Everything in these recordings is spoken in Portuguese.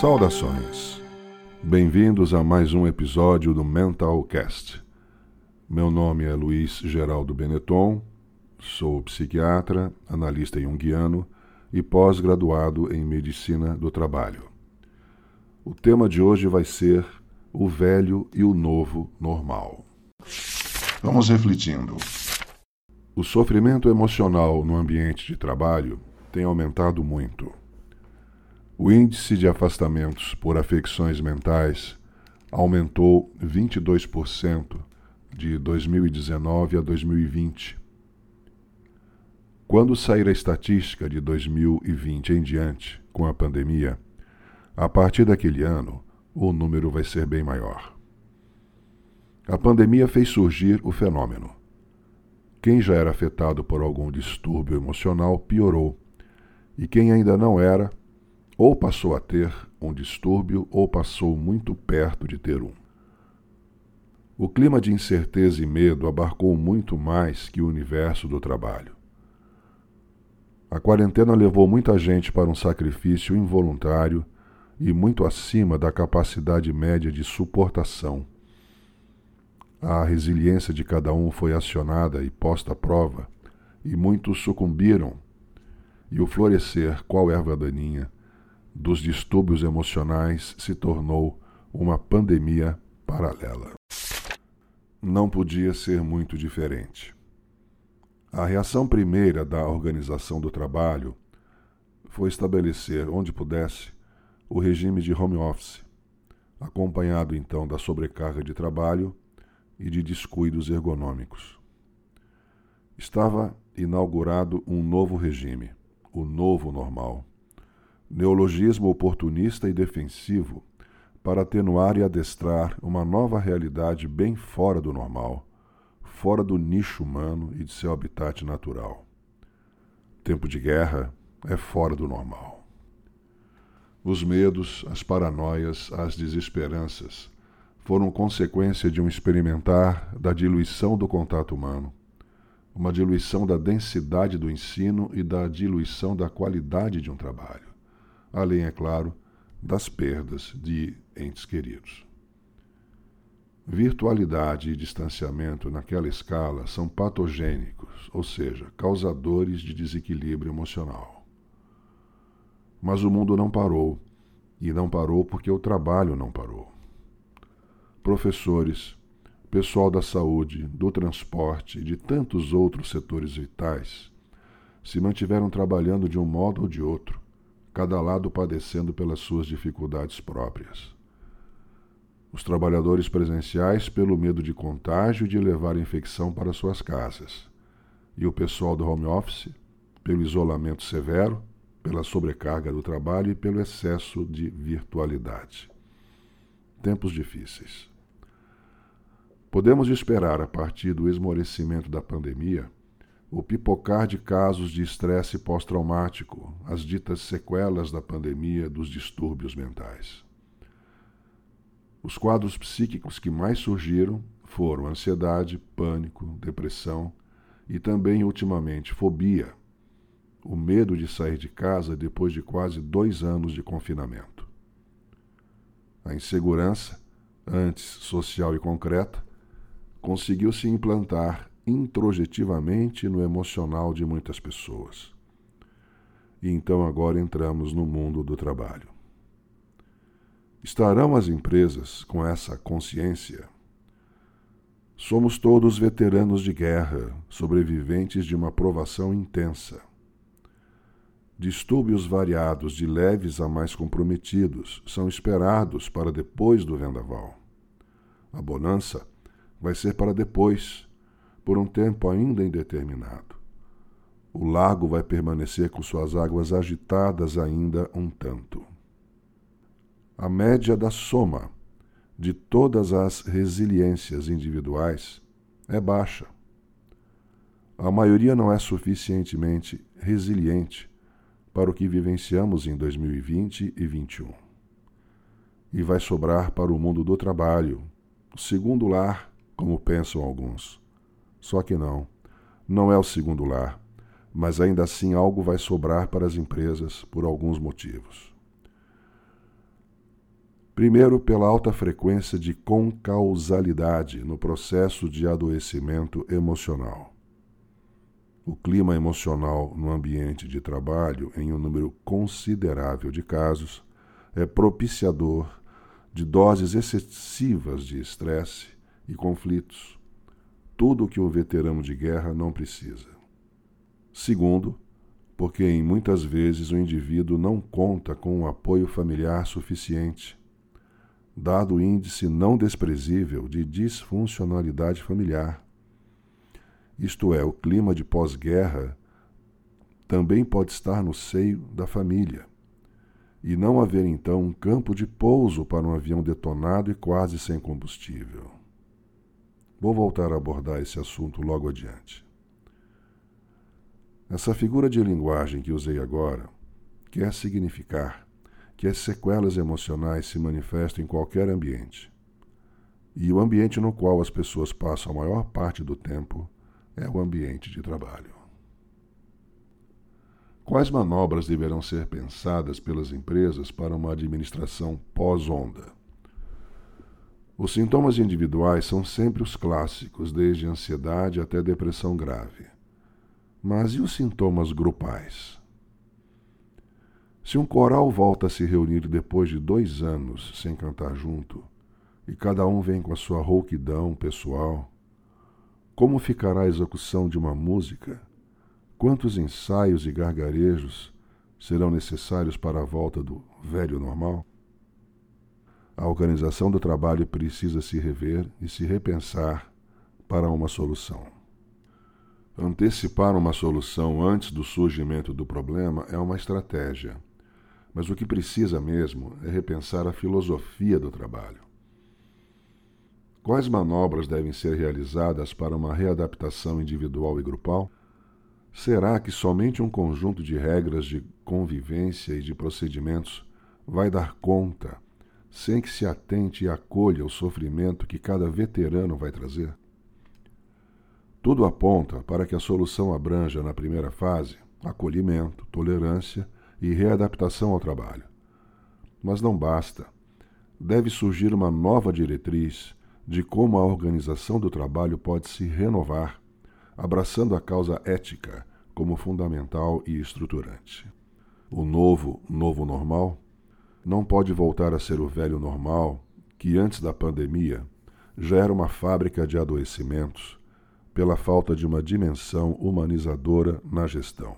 Saudações. Bem-vindos a mais um episódio do Mental Cast. Meu nome é Luiz Geraldo Benetton, sou psiquiatra, analista junguiano e pós-graduado em medicina do trabalho. O tema de hoje vai ser o velho e o novo normal. Vamos refletindo. O sofrimento emocional no ambiente de trabalho tem aumentado muito. O índice de afastamentos por afecções mentais aumentou 22% de 2019 a 2020. Quando sair a estatística de 2020 em diante, com a pandemia, a partir daquele ano, o número vai ser bem maior. A pandemia fez surgir o fenômeno. Quem já era afetado por algum distúrbio emocional piorou, e quem ainda não era ou passou a ter um distúrbio ou passou muito perto de ter um. O clima de incerteza e medo abarcou muito mais que o universo do trabalho. A quarentena levou muita gente para um sacrifício involuntário e muito acima da capacidade média de suportação. A resiliência de cada um foi acionada e posta à prova, e muitos sucumbiram, e o florescer, qual erva daninha, dos distúrbios emocionais se tornou uma pandemia paralela. Não podia ser muito diferente. A reação primeira da organização do trabalho foi estabelecer, onde pudesse, o regime de home office, acompanhado então da sobrecarga de trabalho e de descuidos ergonômicos. Estava inaugurado um novo regime, o novo normal neologismo oportunista e defensivo para atenuar e adestrar uma nova realidade bem fora do normal, fora do nicho humano e de seu habitat natural. Tempo de guerra é fora do normal. Os medos, as paranoias, as desesperanças foram consequência de um experimentar da diluição do contato humano, uma diluição da densidade do ensino e da diluição da qualidade de um trabalho além, é claro, das perdas de entes queridos. Virtualidade e distanciamento naquela escala são patogênicos, ou seja, causadores de desequilíbrio emocional. Mas o mundo não parou, e não parou porque o trabalho não parou. Professores, pessoal da saúde, do transporte e de tantos outros setores vitais se mantiveram trabalhando de um modo ou de outro cada lado padecendo pelas suas dificuldades próprias. Os trabalhadores presenciais pelo medo de contágio e de levar a infecção para suas casas, e o pessoal do home office pelo isolamento severo, pela sobrecarga do trabalho e pelo excesso de virtualidade. Tempos difíceis. Podemos esperar, a partir do esmorecimento da pandemia, o pipocar de casos de estresse pós-traumático, as ditas sequelas da pandemia dos distúrbios mentais. Os quadros psíquicos que mais surgiram foram ansiedade, pânico, depressão e também, ultimamente, fobia, o medo de sair de casa depois de quase dois anos de confinamento. A insegurança, antes social e concreta, conseguiu se implantar introjetivamente no emocional de muitas pessoas. E então agora entramos no mundo do trabalho. Estarão as empresas com essa consciência? Somos todos veteranos de guerra, sobreviventes de uma provação intensa. Distúrbios variados, de leves a mais comprometidos, são esperados para depois do vendaval. A bonança vai ser para depois, por um tempo ainda indeterminado. O lago vai permanecer com suas águas agitadas ainda um tanto. A média da soma de todas as resiliências individuais é baixa. A maioria não é suficientemente resiliente para o que vivenciamos em 2020 e 2021. E vai sobrar para o mundo do trabalho, o segundo lar, como pensam alguns só que não. Não é o segundo lar, mas ainda assim algo vai sobrar para as empresas por alguns motivos. Primeiro, pela alta frequência de concausalidade no processo de adoecimento emocional. O clima emocional no ambiente de trabalho, em um número considerável de casos, é propiciador de doses excessivas de estresse e conflitos, tudo o que o veterano de guerra não precisa. Segundo, porque em muitas vezes o indivíduo não conta com um apoio familiar suficiente dado o índice não desprezível de disfuncionalidade familiar. Isto é, o clima de pós-guerra também pode estar no seio da família, e não haver então um campo de pouso para um avião detonado e quase sem combustível. Vou voltar a abordar esse assunto logo adiante. Essa figura de linguagem que usei agora quer significar que as sequelas emocionais se manifestam em qualquer ambiente. E o ambiente no qual as pessoas passam a maior parte do tempo é o ambiente de trabalho. Quais manobras deverão ser pensadas pelas empresas para uma administração pós-onda? Os sintomas individuais são sempre os clássicos, desde ansiedade até depressão grave. Mas e os sintomas grupais? Se um coral volta a se reunir depois de dois anos sem cantar junto, e cada um vem com a sua rouquidão pessoal, como ficará a execução de uma música? Quantos ensaios e gargarejos serão necessários para a volta do velho normal? A organização do trabalho precisa se rever e se repensar para uma solução. Antecipar uma solução antes do surgimento do problema é uma estratégia mas o que precisa mesmo é repensar a filosofia do trabalho. Quais manobras devem ser realizadas para uma readaptação individual e grupal? Será que somente um conjunto de regras de convivência e de procedimentos vai dar conta, sem que se atente e acolha o sofrimento que cada veterano vai trazer? Tudo aponta para que a solução abranja, na primeira fase, acolhimento, tolerância e readaptação ao trabalho. Mas não basta. Deve surgir uma nova diretriz de como a organização do trabalho pode se renovar, abraçando a causa ética como fundamental e estruturante. O novo, novo normal, não pode voltar a ser o velho normal que antes da pandemia já era uma fábrica de adoecimentos pela falta de uma dimensão humanizadora na gestão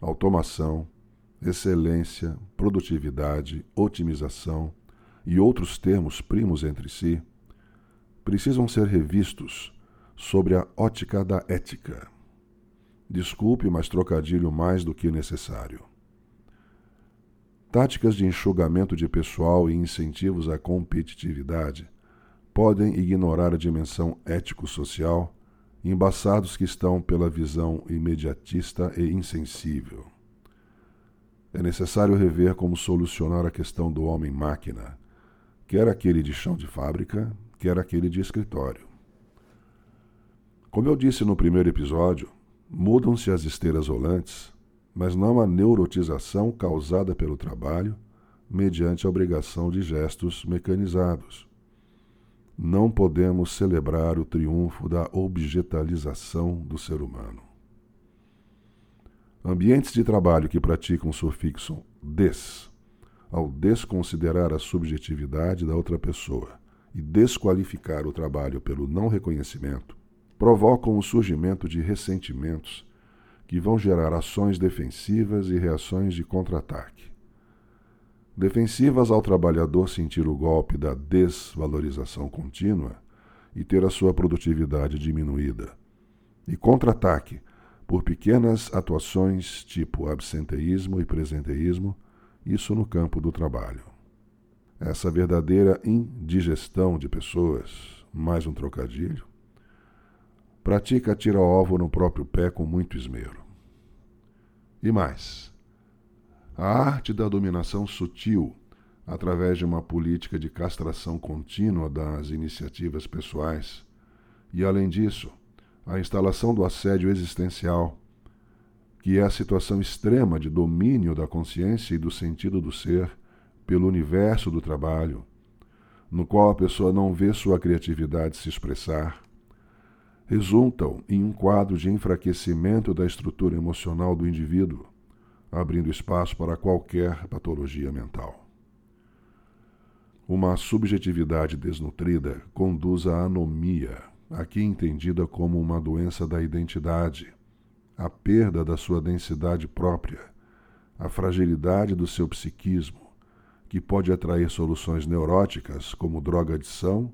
automação, excelência, produtividade, otimização e outros termos primos entre si, precisam ser revistos sobre a ótica da ética. Desculpe, mas trocadilho mais do que necessário. Táticas de enxugamento de pessoal e incentivos à competitividade podem ignorar a dimensão ético-social embaçados que estão pela visão imediatista e insensível. É necessário rever como solucionar a questão do homem-máquina, quer aquele de chão de fábrica, quer aquele de escritório. Como eu disse no primeiro episódio, mudam-se as esteiras rolantes, mas não a neurotização causada pelo trabalho mediante a obrigação de gestos mecanizados não podemos celebrar o triunfo da objetalização do ser humano. Ambientes de trabalho que praticam o sufixo des, ao desconsiderar a subjetividade da outra pessoa e desqualificar o trabalho pelo não reconhecimento, provocam o surgimento de ressentimentos que vão gerar ações defensivas e reações de contra-ataque defensivas ao trabalhador sentir o golpe da desvalorização contínua e ter a sua produtividade diminuída, e contra-ataque por pequenas atuações tipo absenteísmo e presenteísmo, isso no campo do trabalho. Essa verdadeira indigestão de pessoas, mais um trocadilho, pratica tira-ovo no próprio pé com muito esmero. E mais, a arte da dominação sutil, através de uma política de castração contínua das iniciativas pessoais, e, além disso, a instalação do assédio existencial, que é a situação extrema de domínio da consciência e do sentido do ser pelo universo do trabalho, no qual a pessoa não vê sua criatividade se expressar, resultam em um quadro de enfraquecimento da estrutura emocional do indivíduo, abrindo espaço para qualquer patologia mental. Uma subjetividade desnutrida conduz à anomia, aqui entendida como uma doença da identidade, a perda da sua densidade própria, a fragilidade do seu psiquismo, que pode atrair soluções neuróticas como droga-adição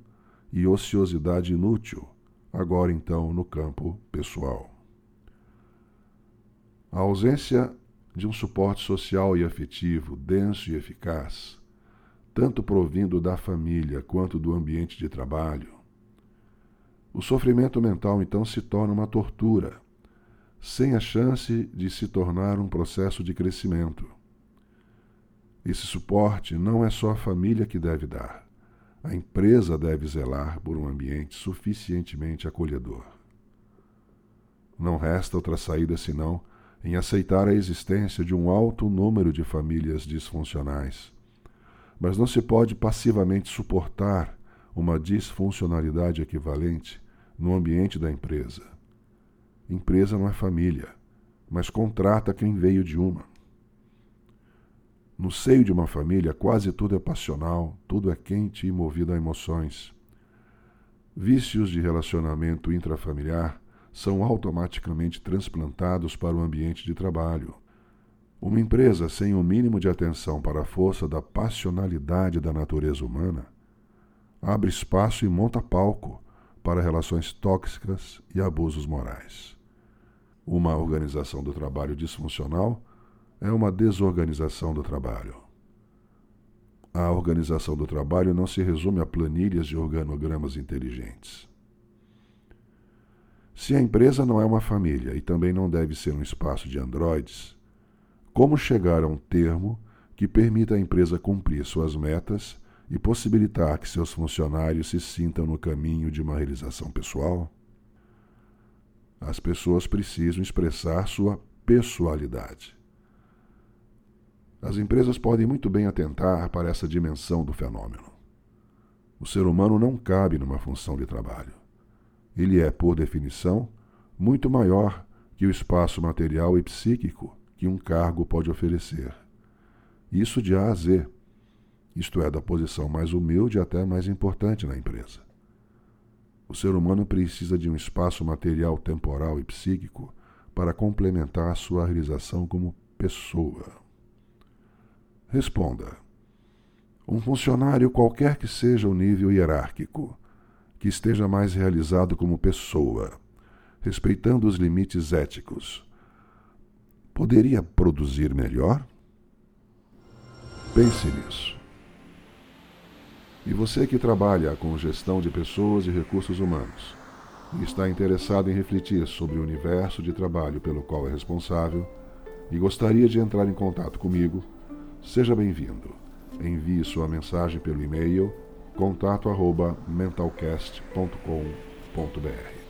e ociosidade inútil, agora então no campo pessoal. A ausência de um suporte social e afetivo denso e eficaz, tanto provindo da família quanto do ambiente de trabalho, o sofrimento mental então se torna uma tortura, sem a chance de se tornar um processo de crescimento. Esse suporte não é só a família que deve dar. A empresa deve zelar por um ambiente suficientemente acolhedor. Não resta outra saída senão em aceitar a existência de um alto número de famílias disfuncionais. Mas não se pode passivamente suportar uma disfuncionalidade equivalente no ambiente da empresa. Empresa não é família, mas contrata quem veio de uma. No seio de uma família, quase tudo é passional, tudo é quente e movido a emoções. Vícios de relacionamento intrafamiliar são automaticamente transplantados para o ambiente de trabalho. Uma empresa sem o um mínimo de atenção para a força da passionalidade da natureza humana abre espaço e monta palco para relações tóxicas e abusos morais. Uma organização do trabalho disfuncional é uma desorganização do trabalho. A organização do trabalho não se resume a planilhas de organogramas inteligentes. Se a empresa não é uma família e também não deve ser um espaço de androides, como chegar a um termo que permita à empresa cumprir suas metas e possibilitar que seus funcionários se sintam no caminho de uma realização pessoal? As pessoas precisam expressar sua pessoalidade. As empresas podem muito bem atentar para essa dimensão do fenômeno. O ser humano não cabe numa função de trabalho. Ele é, por definição, muito maior que o espaço material e psíquico que um cargo pode oferecer. Isso de A a Z, isto é, da posição mais humilde até mais importante na empresa. O ser humano precisa de um espaço material, temporal e psíquico para complementar a sua realização como pessoa. Responda. Um funcionário, qualquer que seja o nível hierárquico, que esteja mais realizado como pessoa, respeitando os limites éticos, poderia produzir melhor? Pense nisso. E você que trabalha com gestão de pessoas e recursos humanos e está interessado em refletir sobre o universo de trabalho pelo qual é responsável e gostaria de entrar em contato comigo, Seja bem-vindo. Envie sua mensagem pelo e-mail contato@mentalcast.com.br.